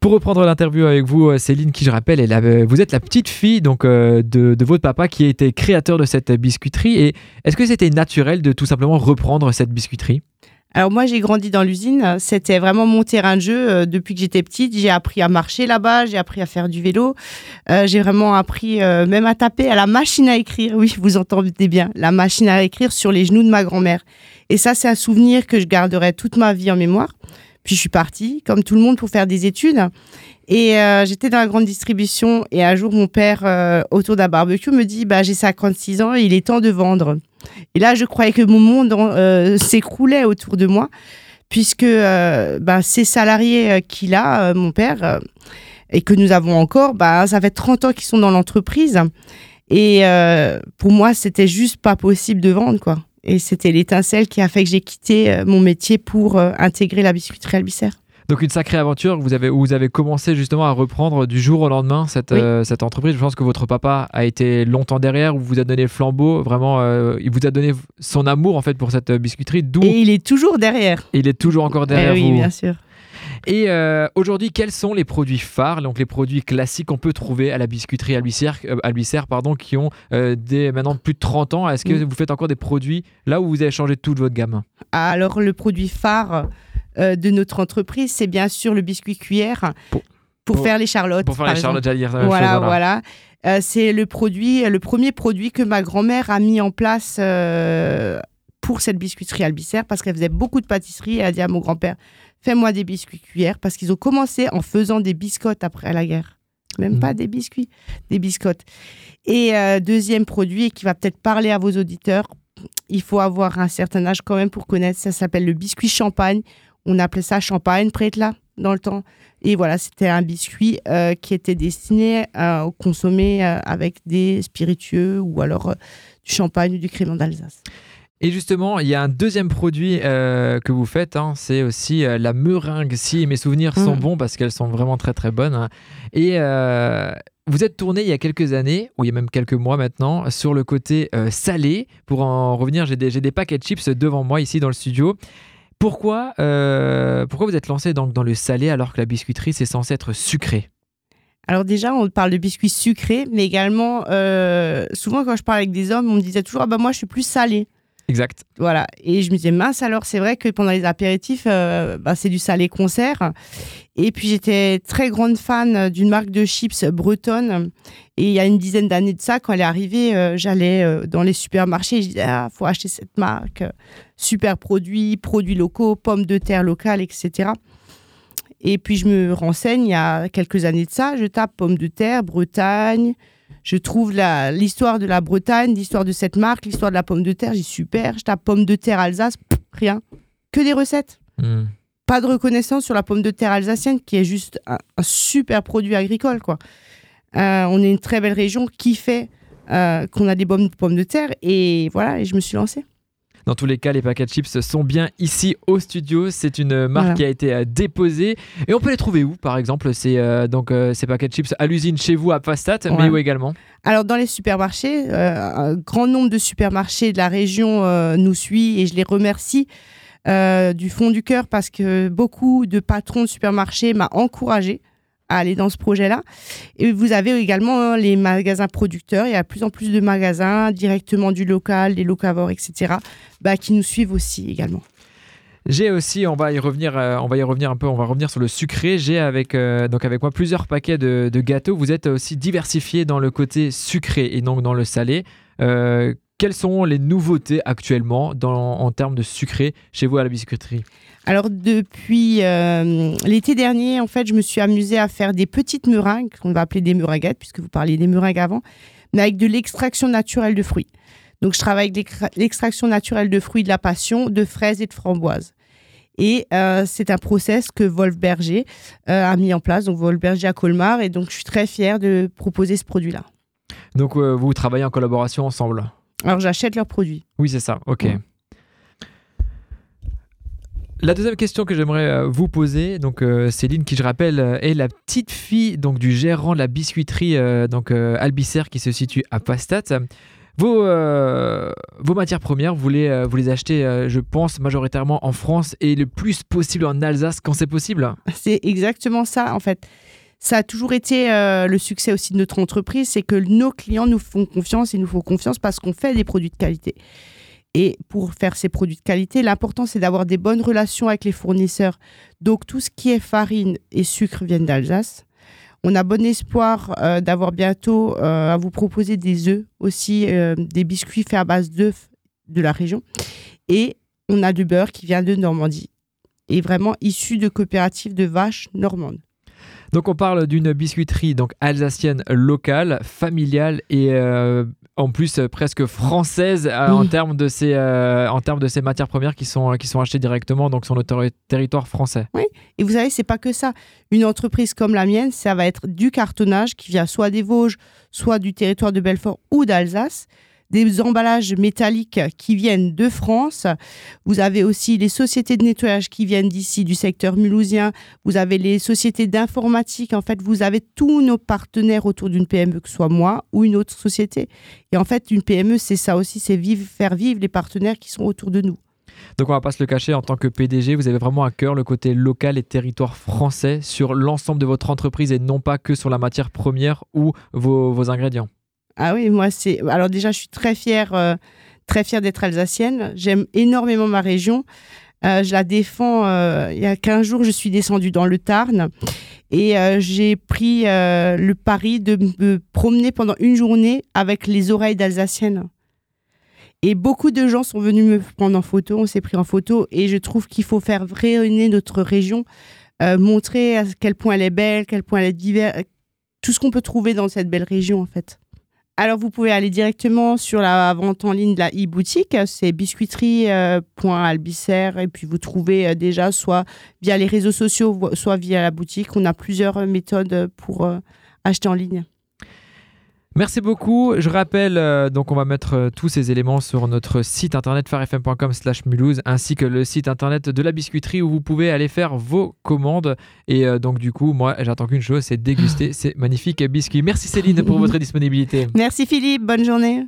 Pour reprendre l'interview avec vous, euh, Céline, qui je rappelle, est vous êtes la petite fille donc, euh, de, votre papa qui été créateur de cette biscuiterie. Et est-ce que c'était naturel de tout simplement reprendre cette biscuiterie? Alors moi j'ai grandi dans l'usine, c'était vraiment mon terrain de jeu euh, depuis que j'étais petite. J'ai appris à marcher là-bas, j'ai appris à faire du vélo, j'ai vraiment appris même à taper à la machine à écrire. Oui, vous entendez bien, la machine à écrire sur les genoux de ma grand-mère. Et ça c'est un souvenir que je garderai toute ma vie en mémoire. Puis je suis partie, comme tout le monde, pour faire des études. Et euh, j'étais dans la grande distribution. Et un jour, mon père, euh, autour d'un barbecue, me dit bah, J'ai 56 ans il est temps de vendre. Et là, je croyais que mon monde euh, s'écroulait autour de moi, puisque bah, ces salariés qu'il a, mon père, et que nous avons encore, bah, ça fait 30 ans qu'ils sont dans l'entreprise. Et pour moi, c'était juste pas possible de vendre, quoi. Et c'était l'étincelle qui a fait que j'ai quitté euh, mon métier pour euh, intégrer la biscuiterie Albicère. Donc une sacrée aventure vous avez, où vous avez commencé justement à reprendre du jour au lendemain cette, euh, cette entreprise. Je pense que votre papa a été longtemps derrière, vous a donné le flambeau, vraiment, il vous a donné son amour en fait pour cette biscuiterie. Et il est toujours derrière. Et il est toujours encore derrière eh oui, bien sûr. Et euh, aujourd'hui, quels sont les produits phares, donc les produits classiques qu'on peut trouver à la biscuiterie Albicère, euh, pardon, qui ont euh, des, maintenant plus de 30 ans? Est-ce que mm. vous faites encore des produits là où vous avez changé toute votre gamme? Alors, le produit phare de notre entreprise, c'est bien sûr le biscuit cuillère. Pour, faire les charlottes. Pour faire les charlottes, j'allais dire. Voilà, voilà. c'est le produit, le premier produit que ma grand-mère a mis en place pour cette biscuiterie Albicère parce qu'elle faisait beaucoup de pâtisserie. Elle a dit à mon grand-père fais-moi des biscuits cuillères, parce qu'ils ont commencé en faisant des biscottes après la guerre. Même pas mhm. des biscuits, des biscottes. Et euh, deuxième produit qui va peut-être parler à vos auditeurs, il faut avoir un certain âge quand même pour connaître, ça s'appelle le biscuit champagne. On appelait ça champagne, prête là, dans le temps. Et voilà, c'était un biscuit euh, qui était destiné à consommer euh, avec des spiritueux ou alors du champagne ou du crément d'Alsace. Et justement, il y a un deuxième produit euh, que vous faites, hein, c'est aussi euh, la meringue. Si mes souvenirs sont mm. bons, parce qu'elles sont vraiment très très bonnes. Hein. Et euh, vous êtes tourné il y a quelques années, ou il y a même quelques mois maintenant, sur le côté salé. Pour en revenir, j'ai des, des paquets de chips devant moi ici dans le studio. Pourquoi, pourquoi vous êtes lancé dans, dans le salé alors que la biscuiterie c'est censé être sucré? Alors déjà, on parle de biscuits sucrés, mais également, souvent quand je parle avec des hommes, on me disait toujours, ah bah moi je suis plus salé. Exact. Voilà. Et je me disais, mince, alors c'est vrai que pendant les apéritifs, euh, bah, c'est du salé concert. Et puis j'étais très grande fan d'une marque de chips bretonne. Et il y a une dizaine d'années de ça, quand elle est arrivée, euh, j'allais euh, dans les supermarchés je disais, ah, faut acheter cette marque. Super produit, produits locaux, pommes de terre locales, etc. Et puis je me renseigne, il y a quelques années de ça, je tape pommes de terre, Bretagne, je trouve l'histoire de la Bretagne, l'histoire de cette marque, l'histoire de la pomme de terre, j'ai super. Je tape pomme de terre Alsace, rien. Que des recettes. Hmm. Pas de reconnaissance sur la pomme de terre alsacienne, qui est juste un, super produit agricole. quoi. Euh, on est une très belle région qui fait euh, qu'on a des bonnes pommes de terre. Et voilà, et je me suis lancée. Dans tous les cas, les paquets de chips sont bien ici au studio. C'est une marque qui a été euh, déposée. Et on peut les trouver où, par exemple C'est euh, donc euh, ces paquets de chips à l'usine chez vous à Pastat, mais où également? Alors dans les supermarchés, un grand nombre de supermarchés de la région nous suit et je les remercie. du fond du cœur parce que beaucoup de patrons de supermarchés m'ont encouragé à aller dans ce projet-là. Et vous avez également hein, les magasins producteurs. Il y a de plus en plus de magasins directement du local, des locavores, etc., bah, qui nous suivent aussi également. J'ai aussi, on va y revenir, euh, on va y revenir un peu, on va revenir sur le sucré. J'ai avec euh, donc avec moi plusieurs paquets de, gâteaux. Vous êtes aussi diversifié dans le côté sucré et donc dans le salé. Euh, quelles sont les nouveautés actuellement dans, en termes de sucré chez vous à la biscuiterie? Alors depuis euh, l'été dernier, en fait, je me suis amusée à faire des petites meringues, qu'on va appeler des meringuettes, puisque vous parliez des meringues avant, mais avec de l'extraction naturelle de fruits. Donc je travaille avec l'extraction naturelle de fruits de la passion, de fraises et de framboises. Et euh, c'est un process que Wolf Berger euh, a mis en place, donc Wolf Berger à Colmar, et donc je suis très fière de proposer ce produit-là. Donc vous travaillez en collaboration ensemble? Alors j'achète leurs produits. Oui, c'est ça, ok. La deuxième question que j'aimerais euh, vous poser, donc euh, Céline, qui je rappelle euh, est la petite fille donc du gérant de la biscuiterie donc Albicère qui se situe à Pastat. Vos, euh, vos matières premières, vous les, vous les achetez, je pense, majoritairement en France et le plus possible en Alsace quand c'est possible C'est exactement ça, en fait. Ça a toujours été le succès aussi de notre entreprise, c'est que nos clients nous font confiance et nous font confiance parce qu'on fait des produits de qualité. Et pour faire ces produits de qualité, l'important, c'est d'avoir des bonnes relations avec les fournisseurs. Donc, tout ce qui est farine et sucre viennent d'Alsace. On a bon espoir euh, d'avoir bientôt euh, à vous proposer des œufs aussi, euh, des biscuits faits à base d'œufs de la région. Et on a du beurre qui vient de Normandie et vraiment issu de coopératives de vaches normandes. Donc on parle d'une biscuiterie donc alsacienne locale, familiale et en plus euh, presque française euh, en termes de ces euh, en termes de ces matières premières qui sont qui sont achetées directement donc sur le territoire français. Oui, et vous savez c'est pas que ça. Une entreprise comme la mienne, ça va être du cartonnage qui vient soit des Vosges, soit du territoire de Belfort ou d'Alsace des emballages métalliques qui viennent de France. Vous avez aussi les sociétés de nettoyage qui viennent d'ici, du secteur mulhousien. Vous avez les sociétés d'informatique. En fait, vous avez tous nos partenaires autour d'une PME, que ce soit moi ou une autre société. Et en fait, une PME, c'est ça aussi, c'est vivre, faire vivre les partenaires qui sont autour de nous. Donc on va pas se le cacher, en tant que PDG, vous avez vraiment à cœur le côté local et territoire français sur l'ensemble de votre entreprise et non pas que sur la matière première ou vos ingrédients. Ah oui, moi, c'est. Alors, déjà, je suis très fière, euh, très fière d'être alsacienne. J'aime énormément ma région. Euh, je la défends. Euh, il y a 15 jours, je suis descendue dans le Tarn et j'ai pris le pari de me promener pendant une journée avec les oreilles d'alsacienne. Et beaucoup de gens sont venus me prendre en photo, on s'est pris en photo et je trouve qu'il faut faire rayonner notre région, montrer à quel point elle est belle, quel point elle est divers, tout ce qu'on peut trouver dans cette belle région en fait. Alors, vous pouvez aller directement sur la vente en ligne de la e-boutique, c'est biscuiterie.albicer, et puis vous trouvez euh, déjà soit via les réseaux sociaux, soit via la boutique. On a plusieurs euh, méthodes pour euh, acheter en ligne. Merci beaucoup. Je rappelle, euh, donc on va mettre euh, tous ces éléments sur notre site internet farfm.com slash mulhouse ainsi que le site internet de la biscuiterie où vous pouvez aller faire vos commandes. Et euh, donc du coup, moi j'attends qu'une chose, c'est déguster ces magnifiques biscuits. Merci Céline pour votre disponibilité. Merci Philippe, bonne journée.